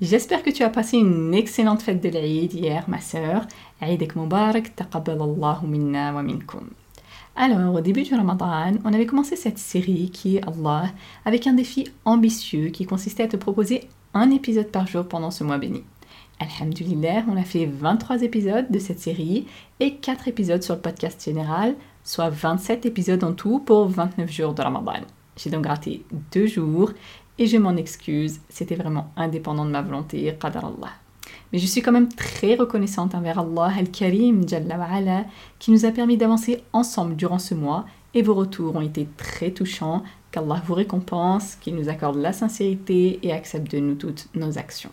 J'espère que tu as passé une excellente fête de l'Aïd hier, ma sœur. Aïdik Mubarak, taqabbalallahu minna wa minkum. Alors, au début du Ramadan, on avait commencé cette série qui est Allah avec un défi ambitieux qui consistait à te proposer un épisode par jour pendant ce mois béni. Alhamdulillah, on a fait 23 épisodes de cette série et 4 épisodes sur le podcast général, soit 27 épisodes en tout pour 29 jours de Ramadan. J'ai donc raté 2 jours et je m'en excuse, c'était vraiment indépendant de ma volonté, qadar Allah. Mais je suis quand même très reconnaissante envers Allah Al-Karim qui nous a permis d'avancer ensemble durant ce mois et vos retours ont été très touchants, qu'Allah vous récompense, qu'il nous accorde la sincérité et accepte de nous toutes nos actions.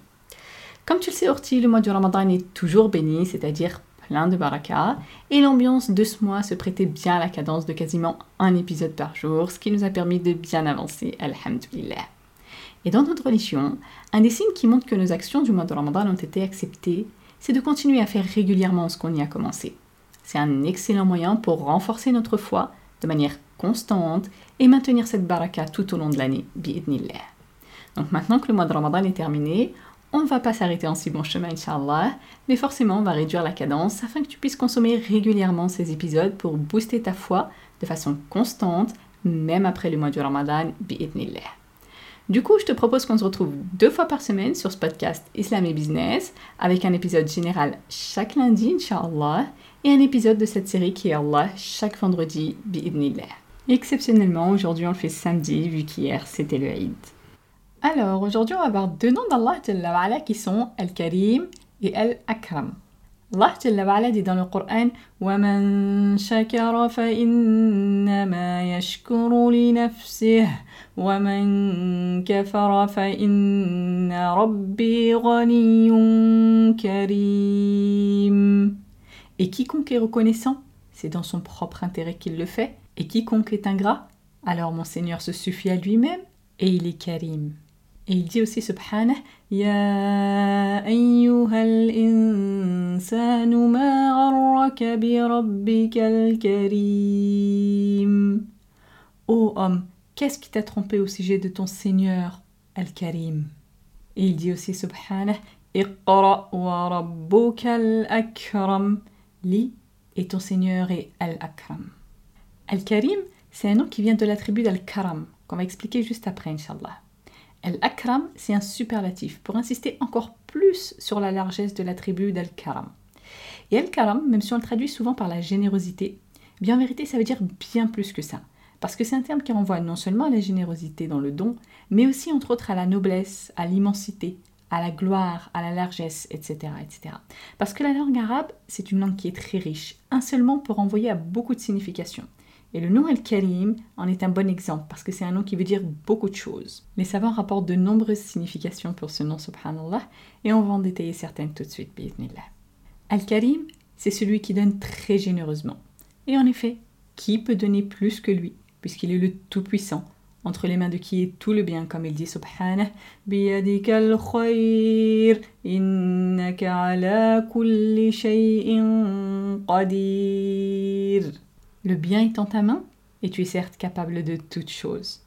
Comme tu le sais, Orti, le mois du Ramadan est toujours béni, c'est-à-dire plein de baraka, et l'ambiance de ce mois se prêtait bien à la cadence de quasiment un épisode par jour, ce qui nous a permis de bien avancer, alhamdulillah. Et dans notre religion, un des signes qui montre que nos actions du mois de Ramadan ont été acceptées, c'est de continuer à faire régulièrement ce qu'on y a commencé. C'est un excellent moyen pour renforcer notre foi de manière constante et maintenir cette baraka tout au long de l'année, bi'idnillah. Donc maintenant que le mois de Ramadan est terminé, on ne va pas s'arrêter en si bon chemin, Inch'Allah, mais forcément on va réduire la cadence afin que tu puisses consommer régulièrement ces épisodes pour booster ta foi de façon constante, même après le mois du Ramadan, bi'idnillah. Du coup, je te propose qu'on se retrouve deux fois par semaine sur ce podcast Islam et Business, avec un épisode général chaque lundi, Inch'Allah, et un épisode de cette série qui est Allah chaque vendredi, bi'idnillah. Exceptionnellement, aujourd'hui on le fait samedi, vu qu'hier c'était le Eid. Alors, aujourd'hui, on va voir deux noms d'Allah qui sont Al-Karim et Al-Akram. Allah dit dans le Coran وَمَنْ شَكَرَ فَإِنَّمَا يَشْكُرُ لِنَفْسِهِ وَمَنْ كَفَرَ فَإِنَّ رَبِّي غَنِيٌّ كَرِيمٌ Et quiconque est reconnaissant, c'est dans son propre intérêt qu'il le fait. Et quiconque est ingrat, alors mon Seigneur se suffit à lui-même et il est Karim. Et il dit aussi, subhanah, Ya ayyuhal insanu ma gharraka bi rabbikal karim. Ô homme, qu'est-ce qui t'a trompé au sujet de ton Seigneur, Al-Karim Et il dit aussi, subhanah, Iqra wa rabbukal akram. Lis, et ton Seigneur est Al-Akram. Al-Karim, c'est un nom qui vient de l'attribut d'Al-Karam, qu'on va expliquer juste après, Inch'Allah. Al-Akram, c'est un superlatif pour insister encore plus sur la largesse de l'attribut d'Al-Karam. Et Al-Karam, même si on le traduit souvent par la générosité, bien en vérité, ça veut dire bien plus que ça. Parce que c'est un terme qui renvoie non seulement à la générosité dans le don, mais aussi entre autres à la noblesse, à l'immensité, à la gloire, à la largesse, etc., etc. Parce que la langue arabe, c'est une langue qui est très riche. Un seul mot peut renvoyer à beaucoup de significations. Et le nom Al-Karim en est un bon exemple parce que c'est un nom qui veut dire beaucoup de choses. Les savants rapportent de nombreuses significations pour ce nom, subhanallah, et on va en détailler certaines tout de suite, bismillah. Al-Karim, c'est celui qui donne très généreusement. Et en effet, qui peut donner plus que lui, puisqu'il est le Tout-Puissant, entre les mains de qui est tout le bien, comme il dit subhanah, biyadikal khayr, innaka ala kulli shay'in. Le bien est en ta main et tu es certes capable de toutes choses.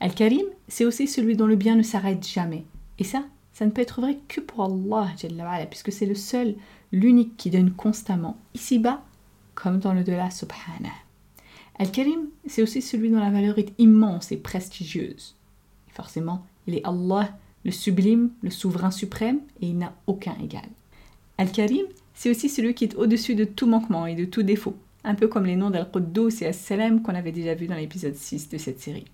Al-Karim, c'est aussi celui dont le bien ne s'arrête jamais. Et ça, ça ne peut être vrai que pour Allah, puisque c'est le seul, l'unique qui donne constamment, ici-bas comme dans le delà, subhanah. Al-Karim, c'est aussi celui dont la valeur est immense et prestigieuse. forcément, il est Allah, le sublime, le souverain suprême, et il n'a aucun égal. Al-Karim, c'est aussi celui qui est au-dessus de tout manquement et de tout défaut, un peu comme les noms d'Al-Quddus et As-Salam qu'on avait déjà vus dans l'épisode 6 de cette série.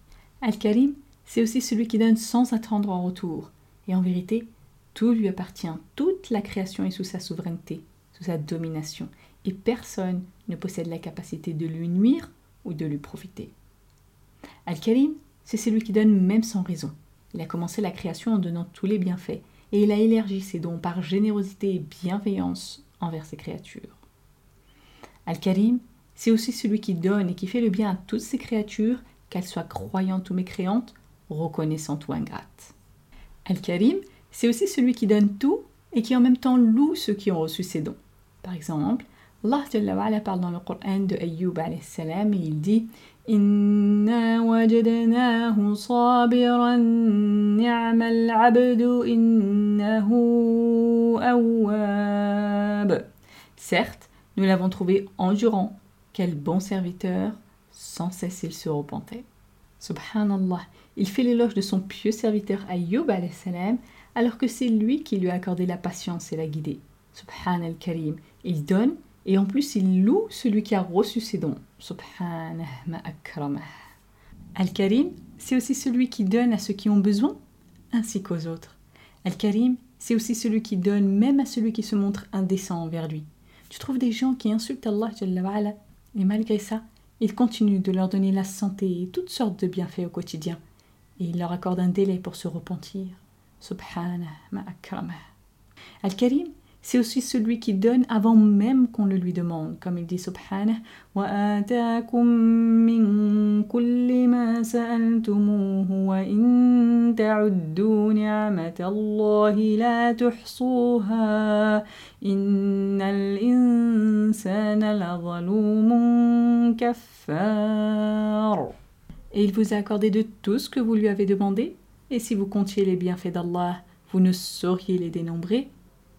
Al-Karim, c'est aussi celui qui donne sans attendre en retour, et en vérité, tout lui appartient, toute la création est sous sa souveraineté, sous sa domination, et personne ne possède la capacité de lui nuire ou de lui profiter. Al-Karim, c'est celui qui donne même sans raison. Il a commencé la création en donnant tous les bienfaits, et il a élargi ses dons par générosité et bienveillance envers ses créatures. Al-Karim, c'est aussi celui qui donne et qui fait le bien à toutes ses créatures, qu'elles soient croyantes ou mécréantes, reconnaissantes ou ingrates. Al-Karim, c'est aussi celui qui donne tout et qui en même temps loue ceux qui ont reçu ses dons. Par exemple, Allah parle dans le Coran de Ayyub et il dit. Certes, nous l'avons trouvé endurant, quel bon serviteur, sans cesse il se repentait. Subhanallah, il fait l'éloge de son pieux serviteur Ayyub salam alors que c'est lui qui lui a accordé la patience et la guidée. Subhan al-Karim, il donne et en plus, il loue celui qui a reçu ses dons. Subhanah ma Al-Karim, c'est aussi celui qui donne à ceux qui ont besoin, ainsi qu'aux autres. Al-Karim, c'est aussi celui qui donne même à celui qui se montre indécent envers lui. Tu trouves des gens qui insultent Allah, et malgré ça, il continue de leur donner la santé et toutes sortes de bienfaits au quotidien. Et il leur accorde un délai pour se repentir. Subhanah Al-Karim, c'est aussi celui qui donne avant même qu'on le lui demande, comme il dit Subhanah Et il vous a accordé de tout ce que vous lui avez demandé, et si vous comptiez les bienfaits d'Allah, vous ne sauriez les dénombrer?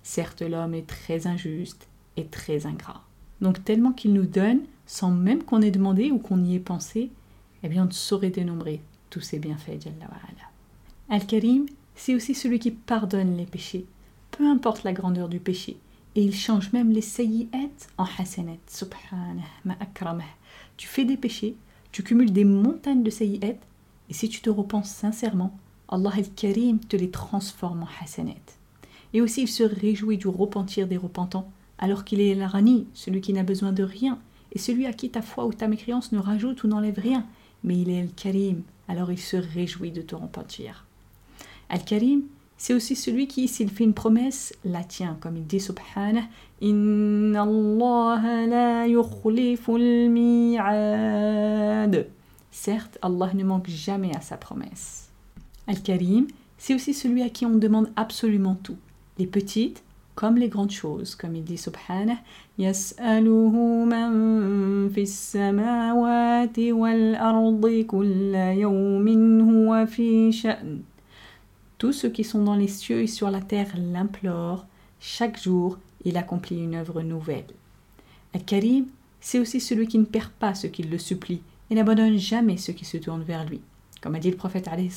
Certes, l'homme est très injuste et très ingrat. Donc tellement qu'il nous donne, sans même qu'on ait demandé ou qu'on y ait pensé, eh bien on ne saurait dénombrer tous ses bienfaits. Al-Karim, c'est aussi celui qui pardonne les péchés, peu importe la grandeur du péché, et il change même les sayyi'at en hasanat. Subhanah, ma Tu fais des péchés, tu cumules des montagnes de sayyi'at, et si tu te repenses sincèrement, Allah al-Karim te les transforme en hasanat. Et aussi il se réjouit du repentir des repentants, alors qu'il est l'Arani, celui qui n'a besoin de rien, et celui à qui ta foi ou ta mécréance ne rajoute ou n'enlève rien, mais il est Al-Karim, alors il se réjouit de te repentir. Al-Karim, c'est aussi celui qui, s'il fait une promesse, la tient, comme il dit Subhanah, Inna Allah la mi'ad. Certes, Allah ne manque jamais à sa promesse. Al-Karim, c'est aussi celui à qui on demande absolument tout, les petites comme les grandes choses, comme il dit Subhanah, Tous ceux qui sont dans les cieux et sur la terre l'implorent. Chaque jour, il accomplit une œuvre nouvelle. Al-Karim, c'est aussi celui qui ne perd pas ce qu'il le supplie et n'abandonne jamais ceux qui se tournent vers lui. Comme a dit le prophète alayhi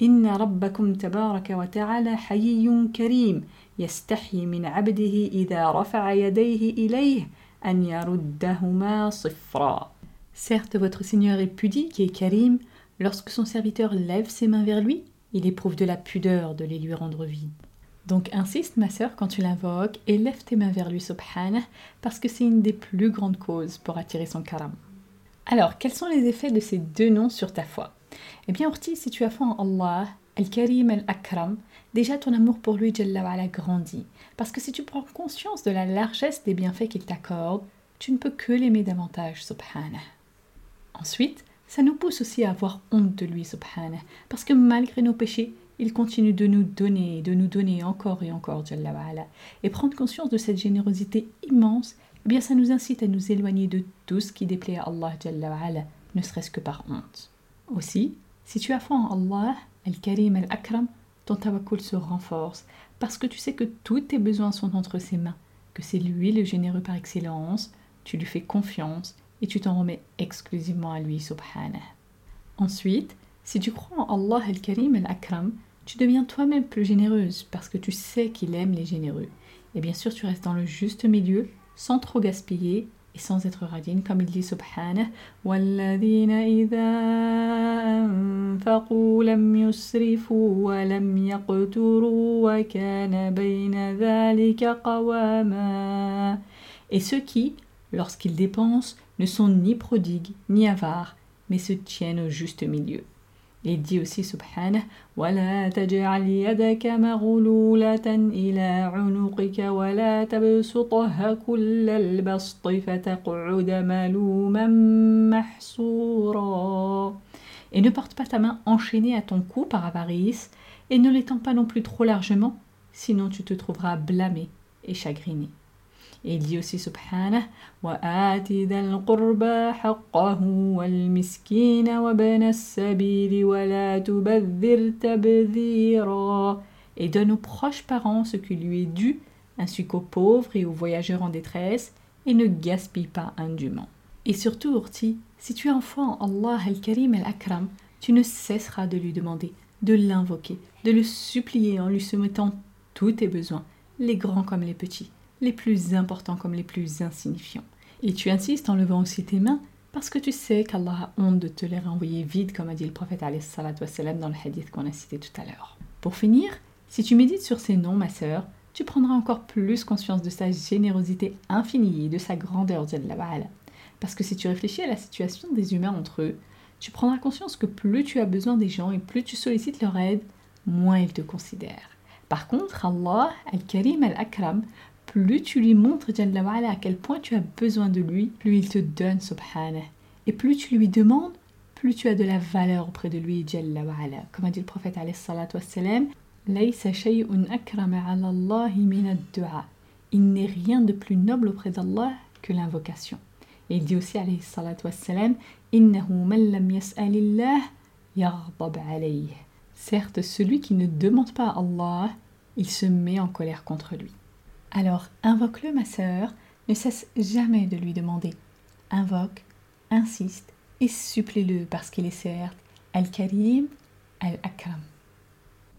Inna rabbakum tabaraka wa ta'ala hayyun karim yastahi min abdihi idha rafa'a yadayhi ilayh an yaruddahuma sifra. Certes, votre Seigneur est pudique et karim. Lorsque son serviteur lève ses mains vers lui, il éprouve de la pudeur de les lui rendre vides. Donc insiste, ma sœur, quand tu l'invoques, et lève tes mains vers lui, subhanah, parce que c'est une des plus grandes causes pour attirer son karam. Alors, quels sont les effets de ces deux noms sur ta foi? Eh bien, Orti, si tu as foi en Allah, Al-Karim, Al-Akram, déjà ton amour pour lui, Jalla grandit. Parce que si tu prends conscience de la largesse des bienfaits qu'il t'accorde, tu ne peux que l'aimer davantage, subhanah. Ensuite, ça nous pousse aussi à avoir honte de lui, subhanah, parce que malgré nos péchés, il continue de nous donner, de nous donner encore et encore, Jalla Et prendre conscience de cette générosité immense eh bien ça nous incite à nous éloigner de tout ce qui déplaît à Allah ne serait-ce que par honte. Aussi, si tu as foi en Allah, Al-Karim Al-Akram, ton tawakkul se renforce. Parce que tu sais que tous tes besoins sont entre ses mains, que c'est lui le généreux par excellence, tu lui fais confiance et tu t'en remets exclusivement à lui, subhanah. Ensuite, si tu crois en Allah Al-Karim Al-Akram, tu deviens toi-même plus généreuse parce que tu sais qu'il aime les généreux. Et bien sûr, tu restes dans le juste milieu, sans trop gaspiller et sans être radine, comme il dit subhanah وَالَّذِينَ إِذَا أَنفَقُوا لَمْ يُسْرِفُوا وَلَمْ يَقْتُرُوا وَكَانَ بَيْنَ ذَلِكَ قَوَامًا Et ceux qui, lorsqu'ils dépensent, ne sont ni prodigues ni avares, mais se tiennent au juste milieu. Il dit aussi subhanah ولا تجعل يدك مغلولة إلى عنقك ولا تبسطها كل البسط فتقعد ملوما محصورا Et ne porte pas ta main enchaînée à ton cou par avarice, et ne l'étends pas non plus trop largement, sinon tu te trouveras blâmé et chagriné. Et il dit aussi subhanah وآت ذا القربى حقه والمسكين وابن السبيل ولا تبذر تبذيرا Et donne aux proches parents ce qui lui est dû, ainsi qu'aux pauvres et aux voyageurs en détresse, et ne gaspille pas indûment. Et surtout, Urti, si tu es en foi en Allah al-Karim al-Akram, tu ne cesseras de lui demander, de l'invoquer, de le supplier en lui soumettant tous tes besoins, les grands comme les petits les plus importants comme les plus insignifiants. Et tu insistes en levant aussi tes mains parce que tu sais qu'Allah a honte de te les renvoyer vides, comme a dit le prophète dans le hadith qu'on a cité tout à l'heure. Pour finir, si tu médites sur ces noms, ma sœur, tu prendras encore plus conscience de sa générosité infinie et de sa grandeur, Parce que si tu réfléchis à la situation des humains entre eux, tu prendras conscience que plus tu as besoin des gens et plus tu sollicites leur aide, moins ils te considèrent. Par contre, Allah, Al-Karim Al-Akram, plus tu lui montres à quel point tu as besoin de lui, plus il te donne subhanah. Et plus tu lui demandes, plus tu as de la valeur auprès de lui Comme a dit le prophète Il n'est rien de plus noble auprès d'Allah que l'invocation. Et il dit aussi alayhi Certes, celui qui ne demande pas à Allah, il se met en colère contre lui. Alors invoque-le, ma sœur, ne cesse jamais de lui demander. Invoque, insiste et supplie-le parce qu'il est certes Al-Karim, Al-Akram.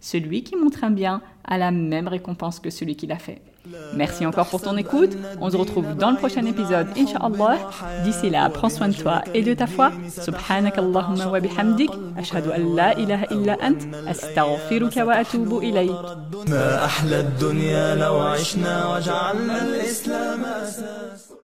celui qui montre un bien a la même récompense que celui qui l'a fait. Merci encore pour ton écoute. On se retrouve dans le prochain épisode, Inch'Allah. D'ici là, prends soin de toi et de ta foi. Subhanak Allahumma wa bihamdik. Ashhadu an la ilaha illa ant. Astaghfiruka wa atubu ilayk. ما أحلى الدنيا لو عشنا وجعلنا الإسلام أساس